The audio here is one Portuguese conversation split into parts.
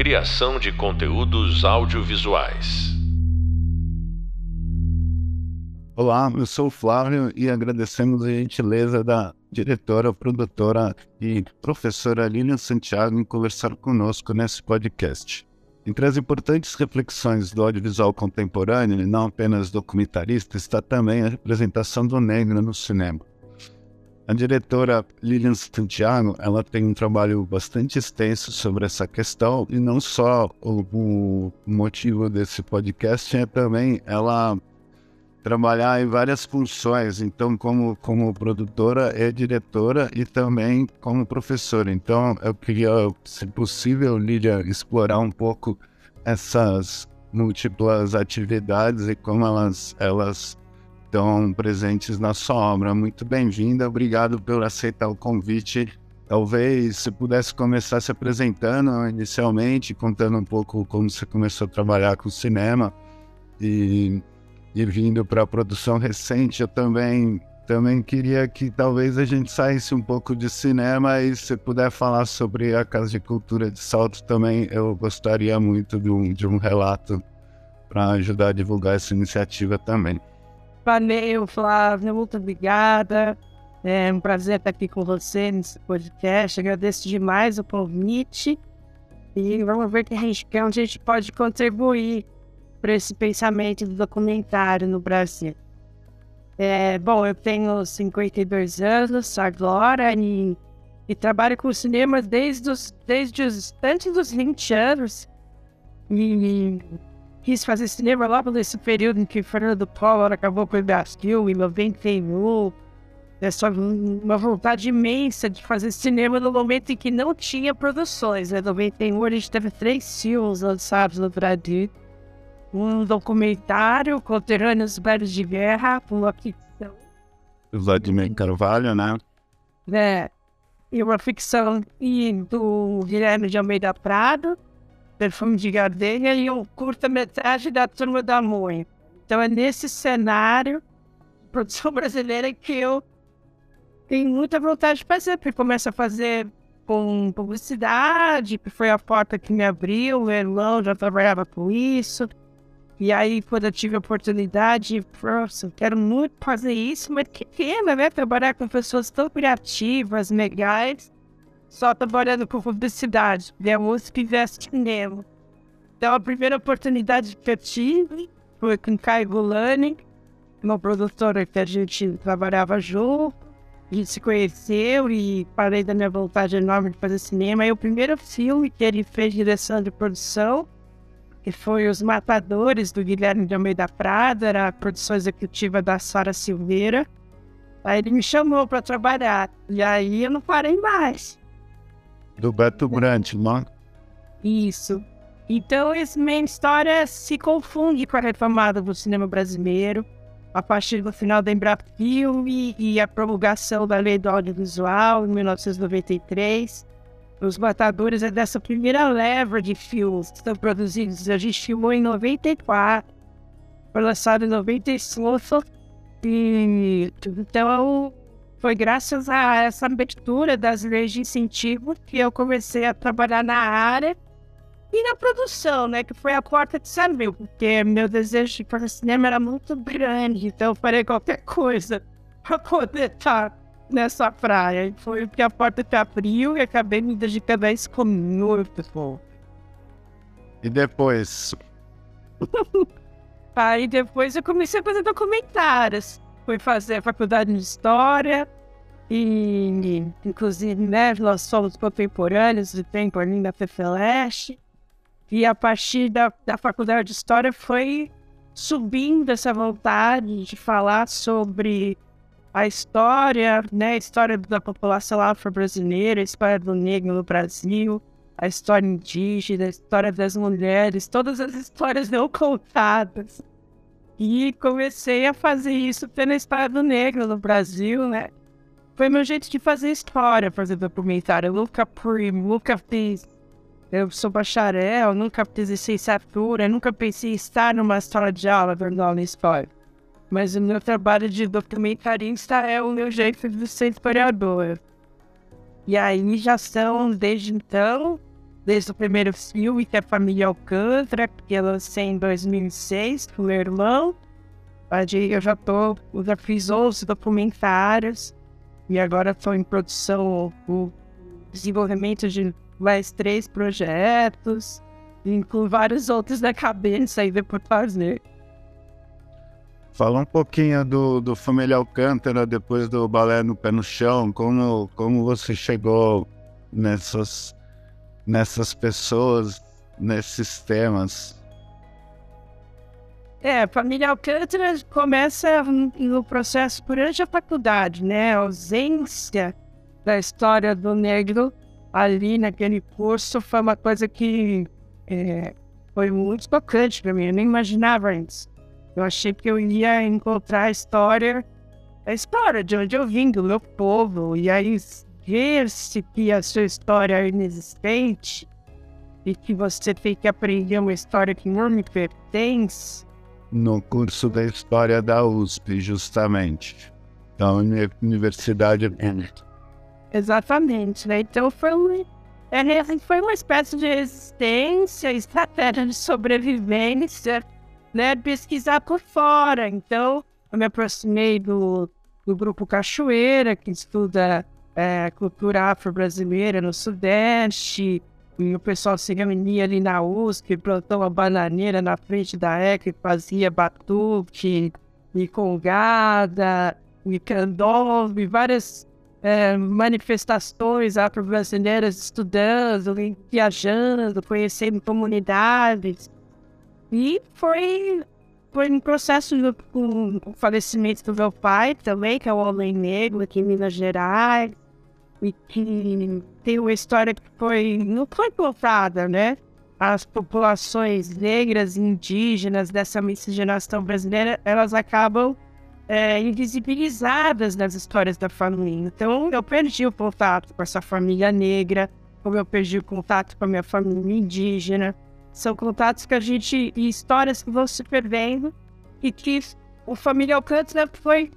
Criação de conteúdos audiovisuais. Olá, eu sou o Flávio e agradecemos a gentileza da diretora, produtora e professora Lilian Santiago em conversar conosco nesse podcast. Entre as importantes reflexões do audiovisual contemporâneo, e não apenas documentarista, está também a representação do negro no cinema. A diretora Lilian Santiago, ela tem um trabalho bastante extenso sobre essa questão e não só o, o motivo desse podcast é também ela trabalhar em várias funções, então como como produtora e diretora e também como professora. Então eu queria, se possível, Lilian, explorar um pouco essas múltiplas atividades e como elas elas estão presentes na sua obra. Muito bem-vinda, obrigado por aceitar o convite. Talvez você pudesse começar se apresentando inicialmente, contando um pouco como você começou a trabalhar com cinema e, e vindo para a produção recente. Eu também também queria que talvez a gente saísse um pouco de cinema e se puder falar sobre a Casa de Cultura de Salto também, eu gostaria muito de um, de um relato para ajudar a divulgar essa iniciativa também. Valeu, Flávio, muito obrigada. É um prazer estar aqui com você nesse podcast. Agradeço demais o convite. E vamos ver que a gente, que a gente pode contribuir para esse pensamento do documentário no Brasil. É, bom, eu tenho 52 anos agora e, e trabalho com cinema desde os, desde os antes dos 20 anos. E, quis fazer cinema logo nesse período em que Fernando Collor acabou com o Brasil, em 91. É só uma vontade imensa de fazer cinema no momento em que não tinha produções. Em né? 91 a gente teve três filmes lançados no Brasil. Um documentário, Conterrâneos Velhos de Guerra, uma ficção. Vladimir Carvalho, né? É, e uma ficção e do Guilherme de Almeida Prado Perfume de Gardenia e um curta-metragem da Turma da Mônica. Então é nesse cenário, produção brasileira, que eu tenho muita vontade de fazer, porque começa a fazer com publicidade, que foi a porta que me abriu, o Erlão já trabalhava com isso. E aí, quando eu tive a oportunidade, nossa, quero muito fazer isso, mas que pena, né? Trabalhar com pessoas tão criativas, legais só trabalhando com publicidade. E a USP investe cinema. Então, a primeira oportunidade que eu tive foi com Kai Gulani, uma produtora que a gente trabalhava junto. A gente se conheceu e parei da minha vontade enorme de fazer cinema. E o primeiro filme que ele fez direção de produção, que foi Os Matadores, do Guilherme de Almeida Prada, era a produção executiva da Sara Silveira. Aí ele me chamou para trabalhar. E aí eu não parei mais do Beto Brandt, não? Isso. Então, essa minha história se confunde com a retomada do cinema brasileiro a partir do final da Embrafilme e a promulgação da Lei do Audiovisual em 1993. Os Matadores é dessa primeira leva de filmes que estão produzidos. A gente filmou em 94, foi lançado em 95. E, então, foi graças a essa abertura das leis de incentivo que eu comecei a trabalhar na área e na produção, né? Que foi a porta de saber, porque meu desejo de fazer cinema era muito grande, então eu farei qualquer coisa para poder estar nessa praia. E foi que a porta que abriu e acabei me dedicando a isso com muito bom. E depois? Aí depois eu comecei a fazer documentários fui fazer faculdade de História e, inclusive, né, nós somos contemporâneos de tempo ali na FEFELESH. E a partir da, da faculdade de História foi subindo essa vontade de falar sobre a história, né, a história da população afro-brasileira, a história do negro no Brasil, a história indígena, a história das mulheres, todas as histórias não contadas. E comecei a fazer isso pela história do negro no Brasil, né? Foi meu jeito de fazer história, fazer documentário. Eu nunca fui, nunca fiz. Eu sou bacharel, nunca fiz licenciatura, nunca pensei em estar numa sala de aula dando aula história. Mas o meu trabalho de documentarista é o meu jeito de ser historiador. E aí já são, desde então, desde o primeiro filme, que é a Família Alcântara, que eu lancei em 2006 com meu irmão. Aí eu já tô, eu já fiz 11 documentários e agora estou em produção, o desenvolvimento de mais três projetos, com vários outros na cabeça ainda por fazer. Fala um pouquinho do, do Família Alcântara, depois do Balé no Pé no Chão, como, como você chegou nessas, nessas pessoas, nesses temas. É, Família Alcântara começa no processo durante a faculdade, né? A ausência da história do negro ali naquele curso foi uma coisa que é, foi muito tocante para mim. Eu nem imaginava antes. Eu achei que eu ia encontrar a história, a história de onde eu vim, do meu povo, e aí ver-se que a sua história é inexistente e que você tem que aprender uma história que não me pertence. No curso da História da USP, justamente. Da Universidade Exatamente, né? Então foi, um, é, foi uma espécie de resistência, estratégia de sobrevivência, né? Pesquisar por fora. Então, eu me aproximei do, do grupo Cachoeira, que estuda é, cultura afro-brasileira no Sudeste, e o pessoal se reunia ali na USP, plantou uma bananeira na frente da ECA, fazia batuque, e congada, e candombe, várias é, manifestações afro-brasileiras estudando, viajando, conhecendo comunidades. E foi, foi um processo com o falecimento do meu pai também, que é um homem negro aqui em Minas Gerais e que tem uma história que foi, não foi contada, né? As populações negras e indígenas dessa miscigenação brasileira, elas acabam é, invisibilizadas nas histórias da família. Então, eu perdi o contato com essa família negra, como eu perdi o contato com a minha família indígena. São contatos que a gente, e histórias que vão se perdendo, e que o Família Alcântara foi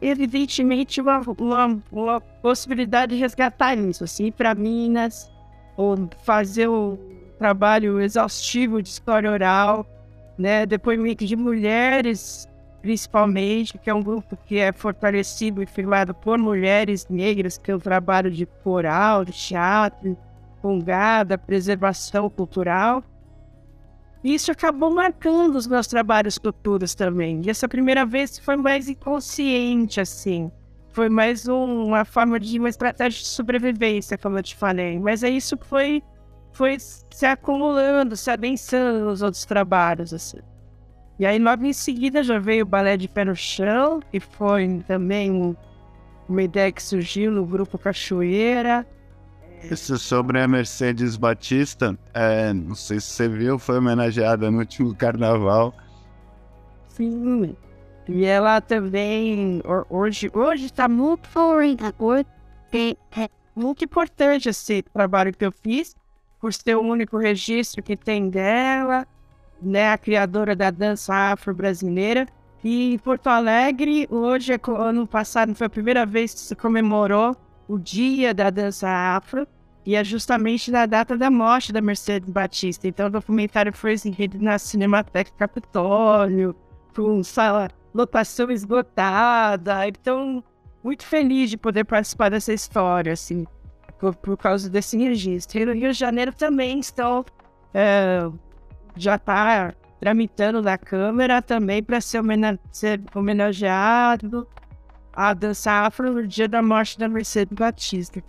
evidentemente uma, uma, uma possibilidade de resgatar isso, assim, para Minas, ou fazer o trabalho exaustivo de história oral, né, depoimento de mulheres, principalmente, que é um grupo que é fortalecido e firmado por mulheres negras, que é o trabalho de coral, de teatro, congada, preservação cultural, isso acabou marcando os meus trabalhos futuros também. E essa primeira vez foi mais inconsciente, assim. Foi mais um, uma forma de uma estratégia de sobrevivência, como eu te falei. Mas é isso foi, foi se acumulando, se adensando nos outros trabalhos, assim. E aí, logo em seguida, já veio o Balé de Pé no Chão, que foi também uma ideia que surgiu no grupo Cachoeira. Isso sobre a Mercedes Batista, é, não sei se você viu, foi homenageada no último carnaval. Sim, e ela também, hoje, hoje está muito é muito importante esse trabalho que eu fiz, por ser o único registro que tem dela, né, a criadora da dança afro-brasileira. E em Porto Alegre, hoje, ano passado, foi a primeira vez que se comemorou o dia da dança afro, e é justamente na data da morte da Mercedes Batista. Então o documentário foi exibido na Cinemateca Capitólio, com sala, lotação esgotada. Então, muito feliz de poder participar dessa história, assim, por, por causa desse registro. E no Rio de Janeiro também estão, é, já está tramitando na Câmara também para ser, ser homenageado a dança afro no dia da morte da Mercedes Batista.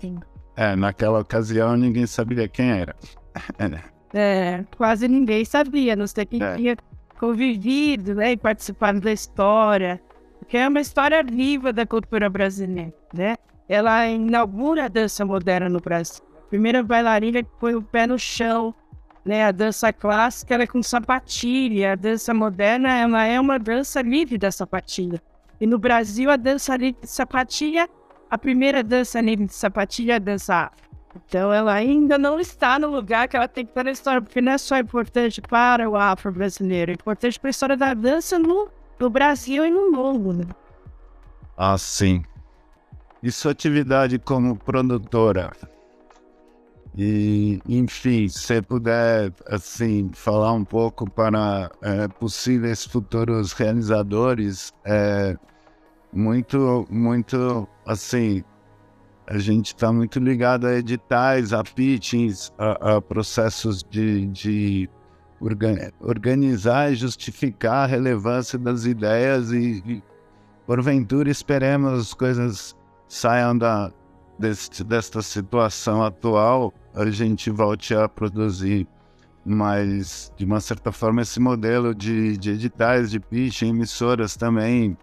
É, naquela ocasião ninguém sabia quem era. é, quase ninguém sabia, não sei quem é. tinha convivido né, e participado da história, porque é uma história viva da cultura brasileira, né? Ela inaugura a dança moderna no Brasil. A primeira bailarina que põe o pé no chão, né? A dança clássica é com sapatilha, a dança moderna ela é uma dança livre da sapatilha. E no Brasil, a dança livre de sapatilha, a primeira dança livre de sapatilha é a dança afro. Então, ela ainda não está no lugar que ela tem que estar na história, porque não é só importante para o afro-brasileiro, é importante para a história da dança no, no Brasil e no mundo. Né? Ah, sim. E sua atividade como produtora? E, enfim, se você puder, assim, falar um pouco para é, possíveis futuros realizadores, é, muito, muito, assim, a gente está muito ligado a editais, a pitchings, a, a processos de, de organizar e justificar a relevância das ideias e, e porventura esperemos coisas saiam da, deste, desta situação atual, a gente volte a produzir. Mas de uma certa forma esse modelo de, de editais, de pitch, emissoras também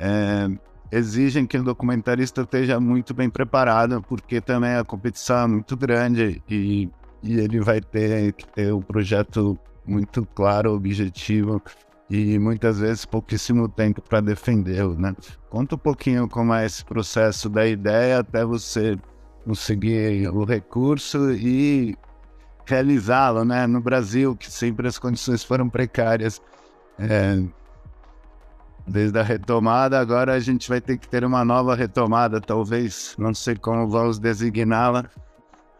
é, exigem que o documentarista esteja muito bem preparado, porque também a competição é muito grande e, e ele vai ter que ter um projeto muito claro, objetivo e muitas vezes pouquíssimo tempo para defendê-lo, né? Conta um pouquinho como é esse processo da ideia até você conseguir o recurso e realizá-lo, né? No Brasil, que sempre as condições foram precárias. É, desde a retomada, agora a gente vai ter que ter uma nova retomada, talvez. Não sei como vamos designá-la.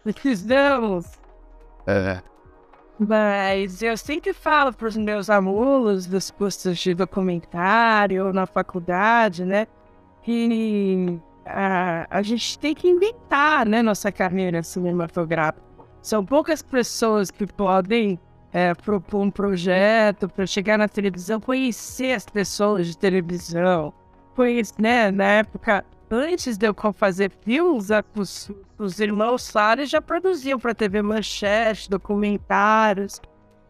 Precisamos. É. Mas eu sempre falo para os meus alunos dos cursos de documentário na faculdade, né? Que a, a gente tem que inventar, né? Nossa carreira cinematográfica. São poucas pessoas que podem é, propor um projeto para chegar na televisão, conhecer as pessoas de televisão. Conhecer, né? Na época, antes de eu fazer filmes, os, os irmãos Soares já produziam para TV Manchete, documentários.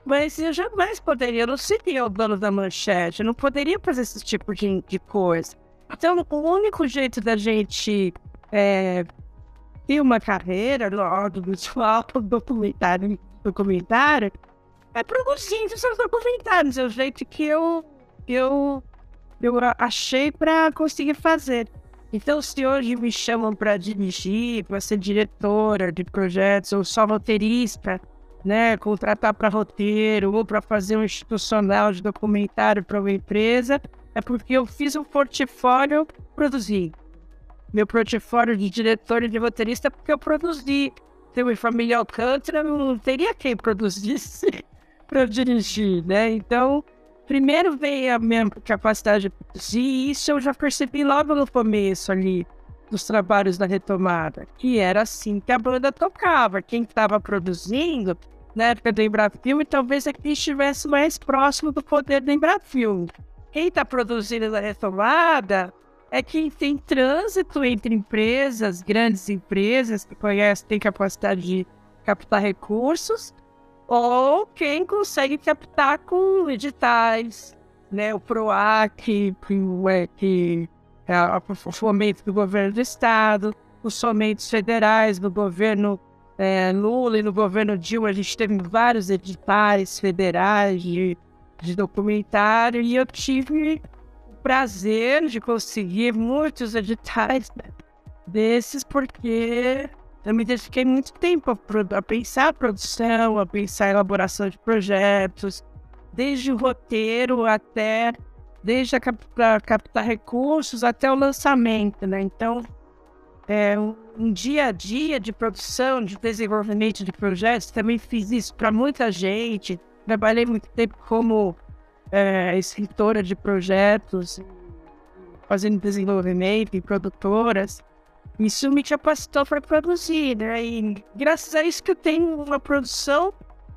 Mas eu jamais poderia, eu não seria o dono da manchete, eu não poderia fazer esse tipo de, de coisa. Então, o único jeito da gente é, ter uma carreira no audiovisual, documentário, documentário, é produzindo seus documentários. É o jeito que eu, eu, eu achei para conseguir fazer. Então, se hoje me chamam para dirigir, para ser diretora de projetos, ou só roteirista, né, contratar para roteiro, ou para fazer um institucional de documentário para uma empresa, é porque eu fiz um portfólio, produzi. Meu portfólio de diretor e de roteirista é porque eu produzi. Tem uma família Alcântara, não teria quem produzisse para dirigir, né? Então, primeiro veio a minha capacidade de produzir, e isso eu já percebi logo no começo ali dos trabalhos da retomada, que era assim que a banda tocava. Quem estava produzindo, na época do Embrafilme, talvez aqui estivesse mais próximo do poder do Embrafilme. Quem está produzindo na retomada é quem tem trânsito entre empresas, grandes empresas, que conhecem, tem capacidade de captar recursos, ou quem consegue captar com editais, né? O PROAC, que, é, o fomento do governo do estado, os fomentos federais do governo é, Lula e no governo Dilma, a gente teve vários editais federais de, de documentário e eu tive o prazer de conseguir muitos editais desses porque me dediquei muito tempo a, a pensar a produção, a pensar a elaboração de projetos, desde o roteiro até, desde a, cap a captar recursos até o lançamento, né? Então, é, um, um, dia a dia de produção, de desenvolvimento de projetos, também fiz isso para muita gente. Trabalhei muito tempo como é, escritora de projetos, fazendo desenvolvimento em produtoras. Isso me capacitou para produzir, né? E graças a isso que eu tenho uma produção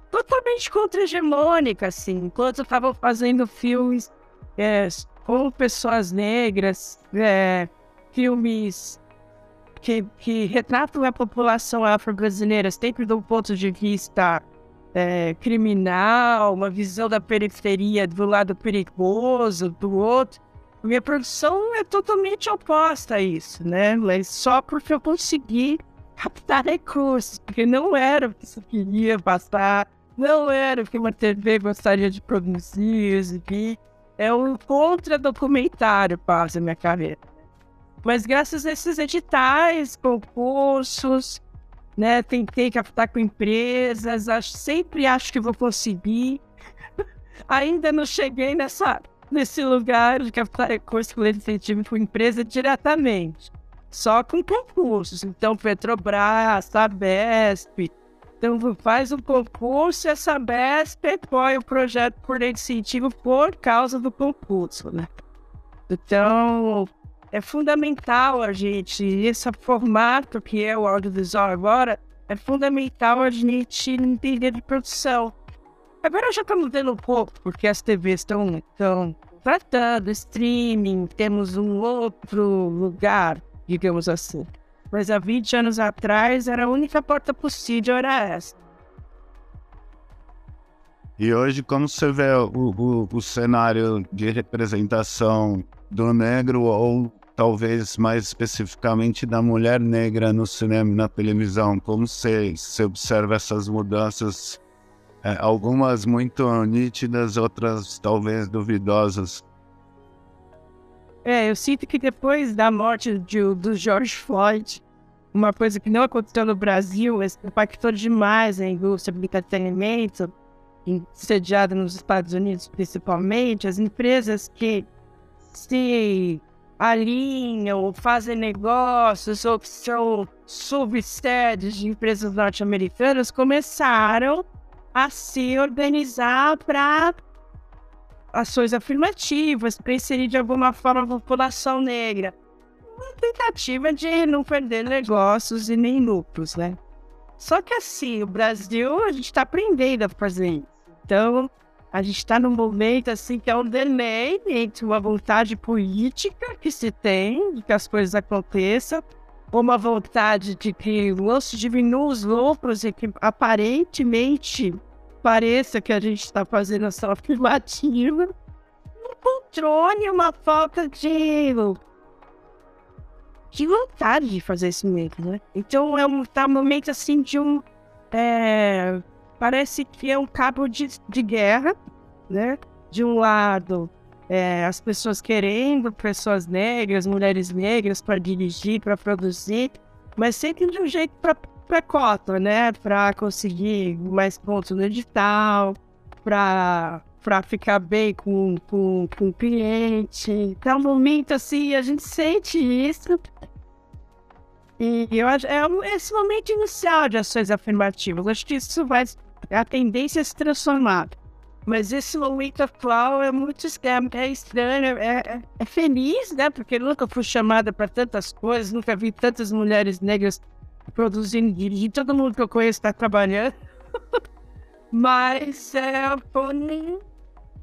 totalmente contra-hegemônica, assim. Enquanto eu estava fazendo filmes é, com pessoas negras, é, filmes que, que, retratam a população afro-brasileira sempre do ponto de vista é, criminal, uma visão da periferia do lado perigoso, do outro. Minha produção é totalmente oposta a isso, né? Mas só porque eu consegui captar recursos, porque não era o que eu queria passar, não era o que uma TV gostaria de produzir, exibir. É um contra-documentário para a minha carreira. Mas graças a esses editais, concursos, né, tentei captar com empresas, acho, sempre acho que vou conseguir. Ainda não cheguei nessa nesse lugar de captar recursos com incentivo com empresa diretamente, só com concursos. Então, Petrobras, Sabesp, Então, faz o concurso e a Sabesp põe o projeto por incentivo por causa do concurso, né? Então, é fundamental a gente, esse formato que é o audiovisual agora, é fundamental a gente entender de produção. Agora já estamos vendo um pouco, porque as TVs estão tratando streaming, temos um outro lugar, digamos assim. Mas há 20 anos atrás era a única porta possível era essa. E hoje, como você vê o, o, o cenário de representação do negro ou talvez mais especificamente da mulher negra no cinema e na televisão, como você, você observa essas mudanças, é, algumas muito nítidas, outras talvez duvidosas? É, eu sinto que depois da morte de, do George Floyd, uma coisa que não aconteceu no Brasil, mas impactou demais a indústria do entretenimento, sediada nos Estados Unidos principalmente, as empresas que se alinham, fazem negócios ou que são subsedes de empresas norte-americanas começaram a se organizar para ações afirmativas, para inserir de alguma forma a população negra. Uma tentativa de não perder negócios e nem lucros, né? Só que assim, o Brasil, a gente está aprendendo a fazer isso. Então, a gente está num momento assim que é um delay entre uma vontade política que se tem de que as coisas aconteçam, uma vontade de que não se diminua os lucros e que aparentemente pareça que a gente está fazendo ação afirmativa, um controle, uma falta de, de vontade de fazer isso mesmo, né? Então é um, tá um momento assim de um. É, parece que é um cabo de, de guerra, né? De um lado, é, as pessoas querendo pessoas negras, mulheres negras para dirigir, para produzir, mas sempre de um jeito para cota, né? Para conseguir mais pontos no edital, para para ficar bem com, com, com o cliente. Então, no momento assim, a gente sente isso. E eu acho é esse momento inicial de ações afirmativas. Acho que isso vai. A tendência é se transformar. Mas esse momento atual é muito é, é estranho, é, é, é feliz, né? Porque nunca fui chamada para tantas coisas, nunca vi tantas mulheres negras produzindo, dirigindo, todo mundo que eu conheço está trabalhando. Mas é,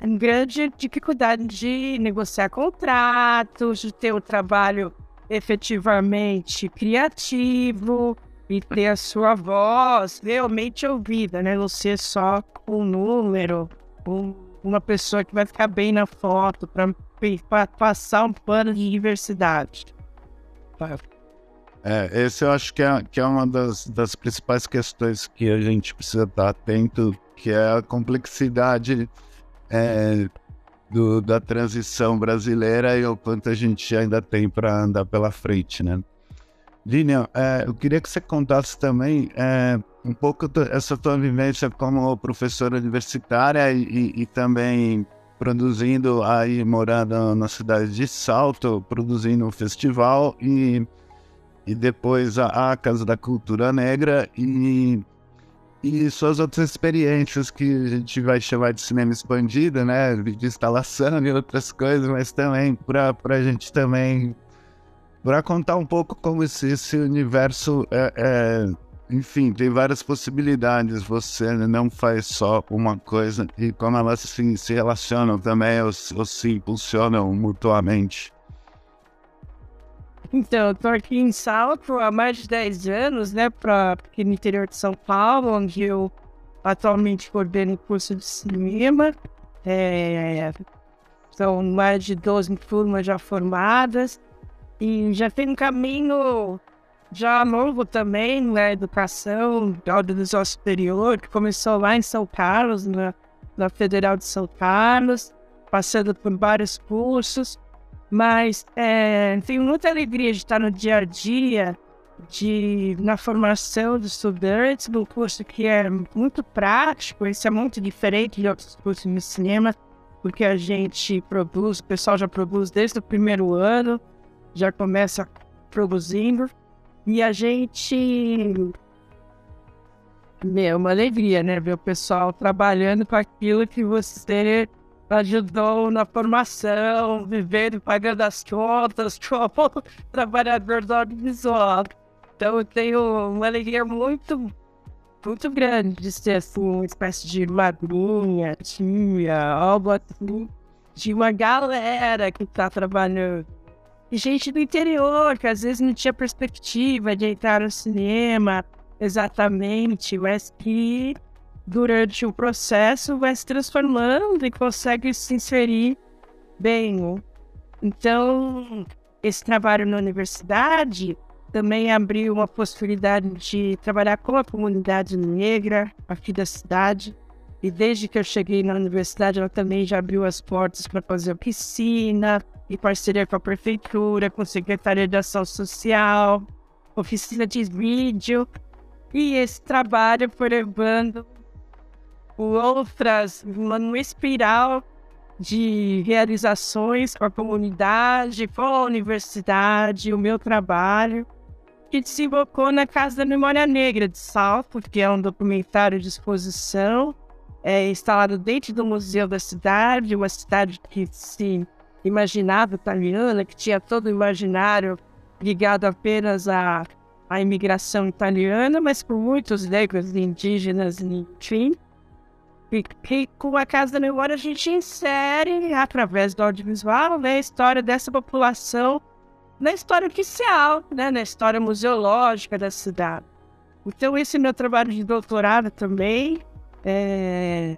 uma grande dificuldade de negociar contratos, de ter o trabalho efetivamente criativo e ter a sua voz realmente ouvida, né? Não ser só um número, um, uma pessoa que vai ficar bem na foto para passar um pano de diversidade. É, esse eu acho que é, que é uma das, das principais questões que a gente precisa estar atento, que é a complexidade é, do, da transição brasileira e o quanto a gente ainda tem para andar pela frente, né? Lilian, é, eu queria que você contasse também é, um pouco essa tua vivência como professora universitária e, e, também produzindo aí, morando na cidade de Salto, produzindo um festival e e depois a, a Casa da Cultura Negra e, e suas outras experiências que a gente vai chamar de cinema expandido, né, de instalação e outras coisas, mas também para a gente também para contar um pouco como esse, esse universo é, é, enfim, tem várias possibilidades. Você não faz só uma coisa e como elas se, se relacionam também ou, ou se impulsionam mutuamente. Então, eu tô aqui em Salto há mais de 10 anos, né, pra, aqui no interior de São Paulo, onde eu atualmente coordeno o curso de cinema. É, são mais de 12 turmas já formadas e já tem um caminho já longo também na né, educação audiovisual superior, que começou lá em São Carlos, na, na Federal de São Carlos, passando por vários cursos. Mas é, tenho muita alegria de estar no dia a dia, de, na formação dos estudantes, num curso que é muito prático, esse é muito diferente de outros cursos de cinema, porque a gente produz, o pessoal já produz desde o primeiro ano, já começa produzindo, e a gente É uma alegria, né? Ver o pessoal trabalhando com aquilo que você ajudou na formação, vivendo, pagando as contas, como trabalhador do audiovisual. Então eu tenho uma alegria muito, muito grande de ser assim, uma espécie de madrinha, tia, algo assim, de uma galera que está trabalhando. Gente do interior, que às vezes não tinha perspectiva de entrar no cinema exatamente, mas que durante o processo vai se transformando e consegue se inserir bem. Então, esse trabalho na universidade também abriu uma possibilidade de trabalhar com a comunidade negra aqui da cidade. E desde que eu cheguei na universidade, ela também já abriu as portas para fazer oficina, em parceria com a prefeitura, com a Secretaria de Ação Social, oficina de vídeo. E esse trabalho foi levando outras, uma espiral de realizações com a comunidade, com a universidade, o meu trabalho, que desembocou na Casa da Memória Negra de Salto, que é um documentário de exposição, é, instalado dentro do Museu da Cidade, uma cidade que se imaginava italiana, que tinha todo o imaginário ligado apenas à, à imigração italiana, mas por muitos negros, indígenas, enfim. E, e com a Casa da Memória a gente insere, através do audiovisual, né, a história dessa população na história oficial, né, na história museológica da cidade. Então, esse meu trabalho de doutorado também, é,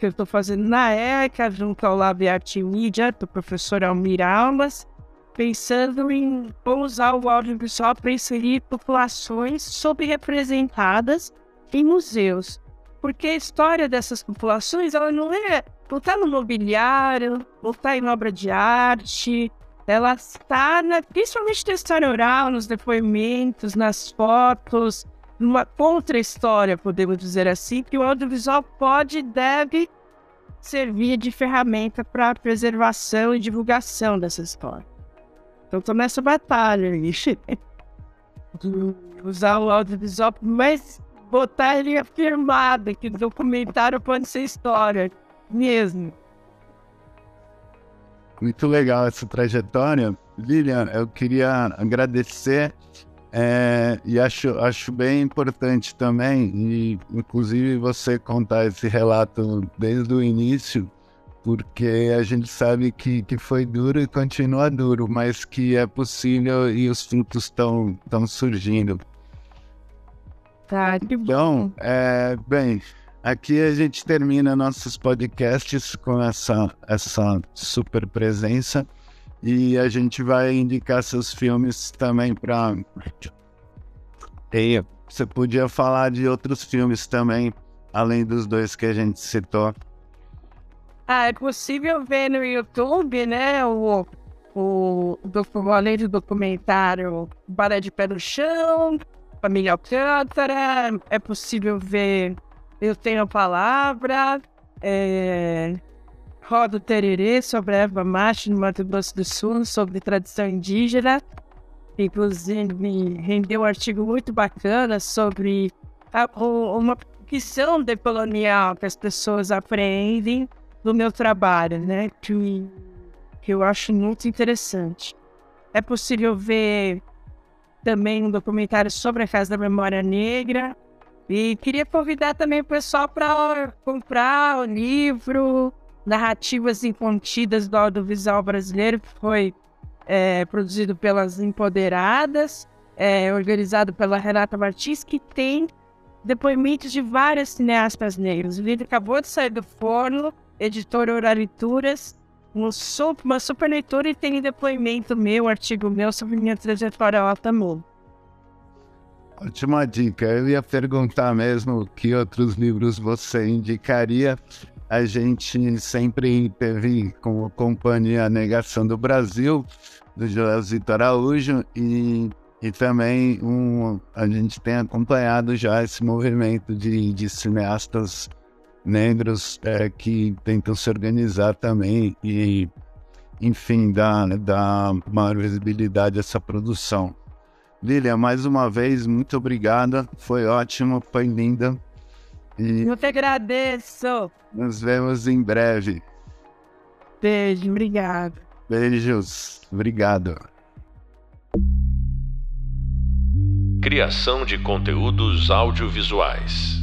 que eu estou fazendo na ECA, junto ao Lab Arte e Mídia, do professor Almir Almas, pensando em usar o audiovisual para inserir populações subrepresentadas em museus. Porque a história dessas populações ela não é não está no mobiliário, não está em obra de arte, ela está na, principalmente na história oral, nos depoimentos, nas fotos, numa contra-história, podemos dizer assim, que o audiovisual pode e deve servir de ferramenta para preservação e divulgação dessa história. Então estou nessa batalha de usar o audiovisual mais botar ele afirmado que o documentário pode ser história mesmo. Muito legal essa trajetória. Lilian, eu queria agradecer é, e acho, acho bem importante também, e inclusive você contar esse relato desde o início, porque a gente sabe que, que foi duro e continua duro, mas que é possível e os frutos estão surgindo. Tá, Então, é, bem, aqui a gente termina nossos podcasts com essa, essa super presença e a gente vai indicar seus filmes também para. Você podia falar de outros filmes também, além dos dois que a gente citou. Ah, é possível ver no YouTube, né? O, o, o além do documentário Balé de Pé no Chão, Família Alcântara, é possível ver Eu Tenho a Palavra, é, Roda Tererê sobre a Eva Macho no Mato Grosso do Sul, sobre tradição indígena. Inclusive, rendeu um artigo muito bacana sobre a, uma visão decolonial que as pessoas aprendem do meu trabalho, né? Que, que eu acho muito interessante. É possível ver também um documentário sobre a Casa da Memória Negra. E queria convidar também o pessoal para comprar o livro Narrativas Incontidas do Audiovisual Brasileiro, que foi é, produzido pelas Empoderadas, é, organizado pela Renata Martins, que tem depoimentos de várias cineastas negras. O livro acabou de sair do forno, editora Oralituras, um super, uma super leitura e tem depoimento meu, artigo meu sobre minha trajetória lá também. Ótima dica. Eu ia perguntar mesmo que outros livros você indicaria. A gente sempre teve como companhia a Negação do Brasil, do José Araújo, e, e também um, a gente tem acompanhado já esse movimento de, de cineastas negros é, que tentam se organizar também e, enfim, dar, dar maior visibilidade a essa produção. Lilia, mais uma vez, muito obrigada. Foi ótimo, foi linda. E Eu te agradeço. Nos vemos em breve. Beijo, obrigado. Beijos, obrigado. Criação de conteúdos audiovisuais.